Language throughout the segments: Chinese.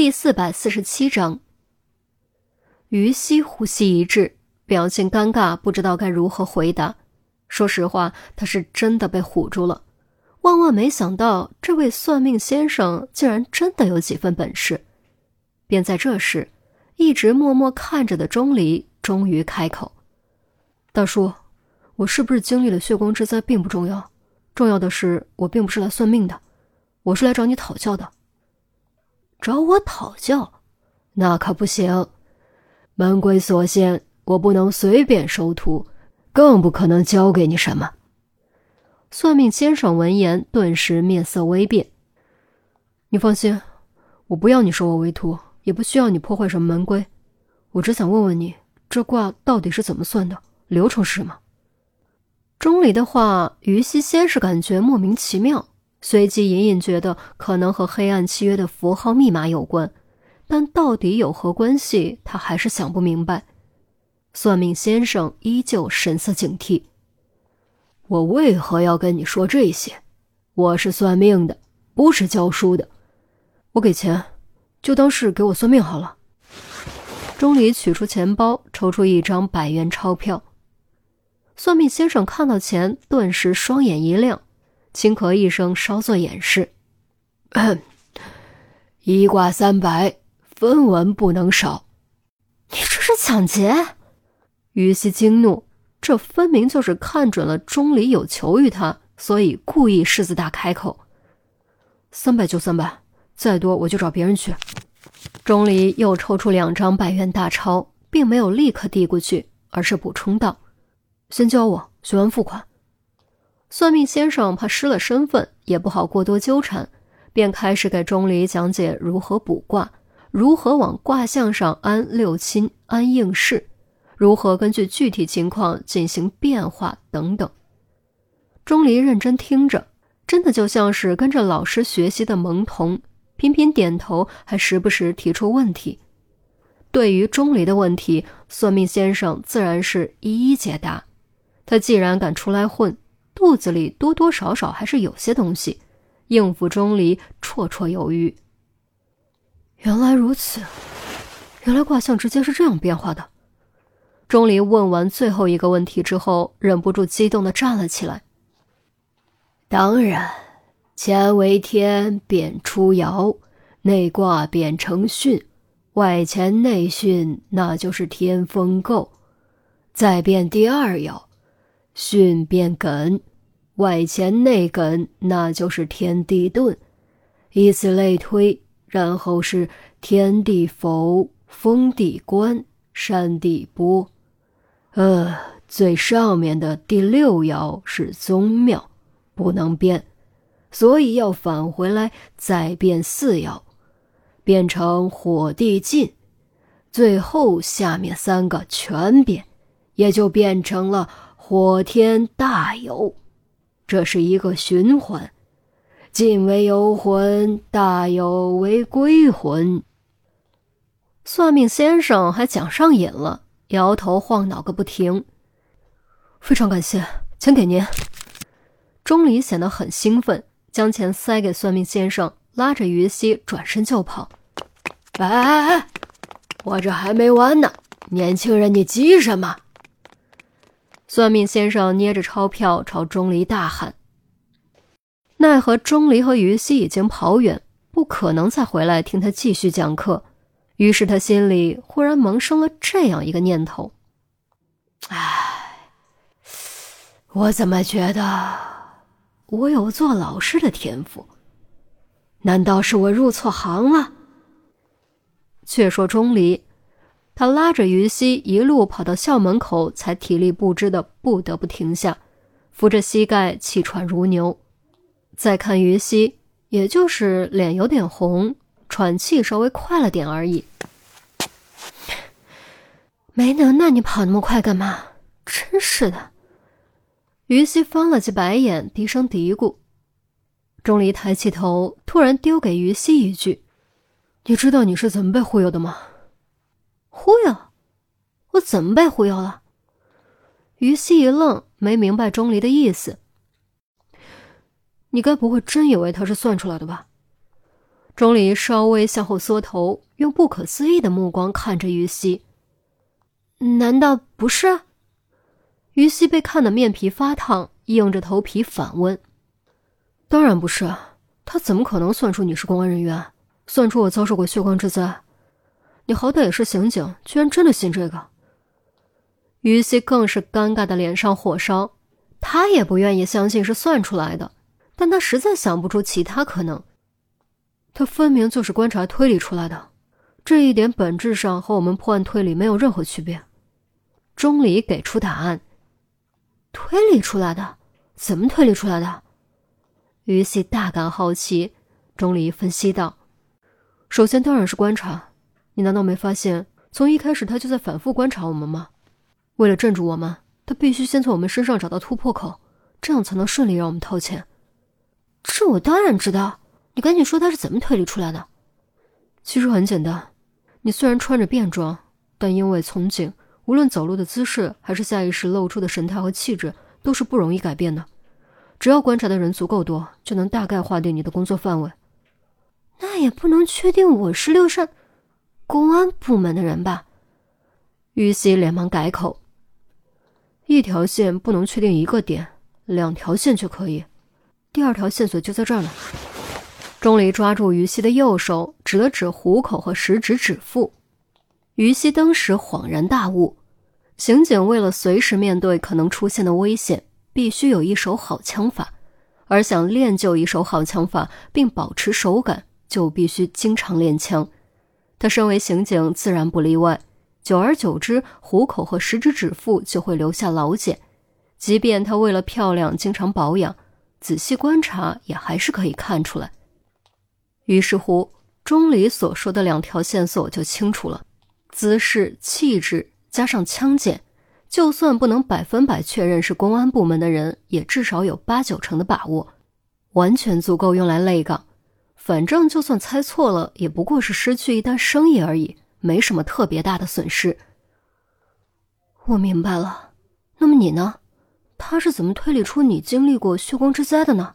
第四百四十七章，于西呼吸一滞，表情尴尬，不知道该如何回答。说实话，他是真的被唬住了。万万没想到，这位算命先生竟然真的有几分本事。便在这时，一直默默看着的钟离终于开口：“大叔，我是不是经历了血光之灾并不重要，重要的是我并不是来算命的，我是来找你讨教的。”找我讨教，那可不行。门规所限，我不能随便收徒，更不可能教给你什么。算命先生闻言，顿时面色微变。你放心，我不要你收我为徒，也不需要你破坏什么门规。我只想问问你，这卦到底是怎么算的？流程是什么？钟离的话，于西先是感觉莫名其妙。随即隐隐觉得可能和黑暗契约的符号密码有关，但到底有何关系，他还是想不明白。算命先生依旧神色警惕：“我为何要跟你说这些？我是算命的，不是教书的。我给钱，就当是给我算命好了。”钟离取出钱包，抽出一张百元钞票。算命先生看到钱，顿时双眼一亮。轻咳一声，稍作掩饰。一卦三百，分文不能少。你这是抢劫！于西惊怒，这分明就是看准了钟离有求于他，所以故意狮子大开口。三百就三百，再多我就找别人去。钟离又抽出两张百元大钞，并没有立刻递过去，而是补充道：“先交我，学完付款。”算命先生怕失了身份，也不好过多纠缠，便开始给钟离讲解如何卜卦，如何往卦象上安六亲、安应试，如何根据具体情况进行变化等等。钟离认真听着，真的就像是跟着老师学习的萌童，频频点头，还时不时提出问题。对于钟离的问题，算命先生自然是一一解答。他既然敢出来混，肚子里多多少少还是有些东西，应付钟离绰绰有余。原来如此，原来卦象直接是这样变化的。钟离问完最后一个问题之后，忍不住激动的站了起来。当然，乾为天，变出爻，内卦变成巽，外乾内巽，那就是天风姤，再变第二爻，巽变艮。外乾内艮，那就是天地遁，以此类推，然后是天地否，风地观，山地波。呃，最上面的第六爻是宗庙，不能变，所以要返回来再变四爻，变成火地晋，最后下面三个全变，也就变成了火天大有。这是一个循环，进为游魂，大有为归魂。算命先生还讲上瘾了，摇头晃脑个不停。非常感谢，钱给您。钟离显得很兴奋，将钱塞给算命先生，拉着于西转身就跑。哎哎哎，我这还没完呢，年轻人，你急什么？算命先生捏着钞票朝钟离大喊，奈何钟离和于西已经跑远，不可能再回来听他继续讲课。于是他心里忽然萌生了这样一个念头：唉，我怎么觉得我有做老师的天赋？难道是我入错行了？却说钟离。他拉着于西一路跑到校门口，才体力不支的不得不停下，扶着膝盖气喘如牛。再看于西，也就是脸有点红，喘气稍微快了点而已。没能耐，你跑那么快干嘛？真是的。于西翻了记白眼，低声嘀咕。钟离抬起头，突然丢给于西一句：“你知道你是怎么被忽悠的吗？”忽悠，我怎么被忽悠了？于西一愣，没明白钟离的意思。你该不会真以为他是算出来的吧？钟离稍微向后缩头，用不可思议的目光看着于西。难道不是？于西被看得面皮发烫，硬着头皮反问：“当然不是，他怎么可能算出你是公安人员，算出我遭受过血光之灾？你好歹也是刑警，居然真的信这个？”于西更是尴尬的脸上火烧，他也不愿意相信是算出来的，但他实在想不出其他可能。他分明就是观察推理出来的，这一点本质上和我们破案推理没有任何区别。钟离给出答案：推理出来的？怎么推理出来的？于西大感好奇。钟离分析道：“首先当然是观察，你难道没发现，从一开始他就在反复观察我们吗？为了镇住我们，他必须先从我们身上找到突破口，这样才能顺利让我们掏钱。这我当然知道。”你赶紧说他是怎么推理出来的？其实很简单，你虽然穿着便装，但因为从警，无论走路的姿势还是下意识露出的神态和气质，都是不容易改变的。只要观察的人足够多，就能大概划定你的工作范围。那也不能确定我是六扇公安部门的人吧？于西连忙改口：一条线不能确定一个点，两条线却可以。第二条线索就在这儿呢。钟离抓住于西的右手，指了指虎口和食指指腹。于西当时恍然大悟：刑警为了随时面对可能出现的危险，必须有一手好枪法，而想练就一手好枪法并保持手感，就必须经常练枪。他身为刑警，自然不例外。久而久之，虎口和食指指腹就会留下老茧。即便他为了漂亮经常保养，仔细观察也还是可以看出来。于是乎，钟离所说的两条线索就清楚了：姿势、气质加上枪剑，就算不能百分百确认是公安部门的人，也至少有八九成的把握，完全足够用来累岗。反正就算猜错了，也不过是失去一单生意而已，没什么特别大的损失。我明白了，那么你呢？他是怎么推理出你经历过血光之灾的呢？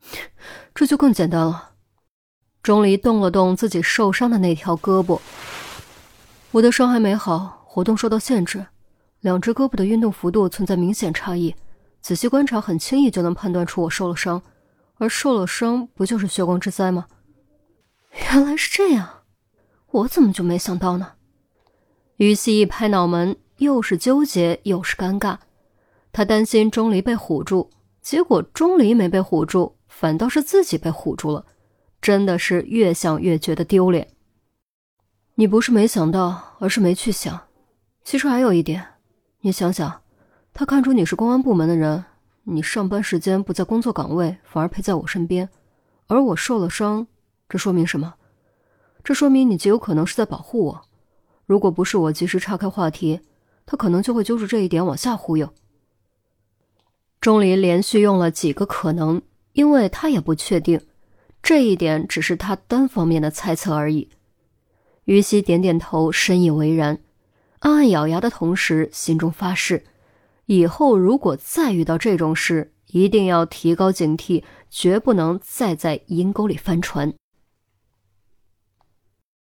这就更简单了。钟离动了动自己受伤的那条胳膊，我的伤还没好，活动受到限制，两只胳膊的运动幅度存在明显差异，仔细观察很轻易就能判断出我受了伤，而受了伤不就是血光之灾吗？原来是这样，我怎么就没想到呢？于西一拍脑门，又是纠结又是尴尬，他担心钟离被唬住，结果钟离没被唬住，反倒是自己被唬住了。真的是越想越觉得丢脸。你不是没想到，而是没去想。其实还有一点，你想想，他看出你是公安部门的人，你上班时间不在工作岗位，反而陪在我身边，而我受了伤，这说明什么？这说明你极有可能是在保护我。如果不是我及时岔开话题，他可能就会揪着这一点往下忽悠。钟离连续用了几个可能，因为他也不确定。这一点只是他单方面的猜测而已。于西点点头，深以为然，暗暗咬牙的同时，心中发誓：以后如果再遇到这种事，一定要提高警惕，绝不能再在阴沟里翻船。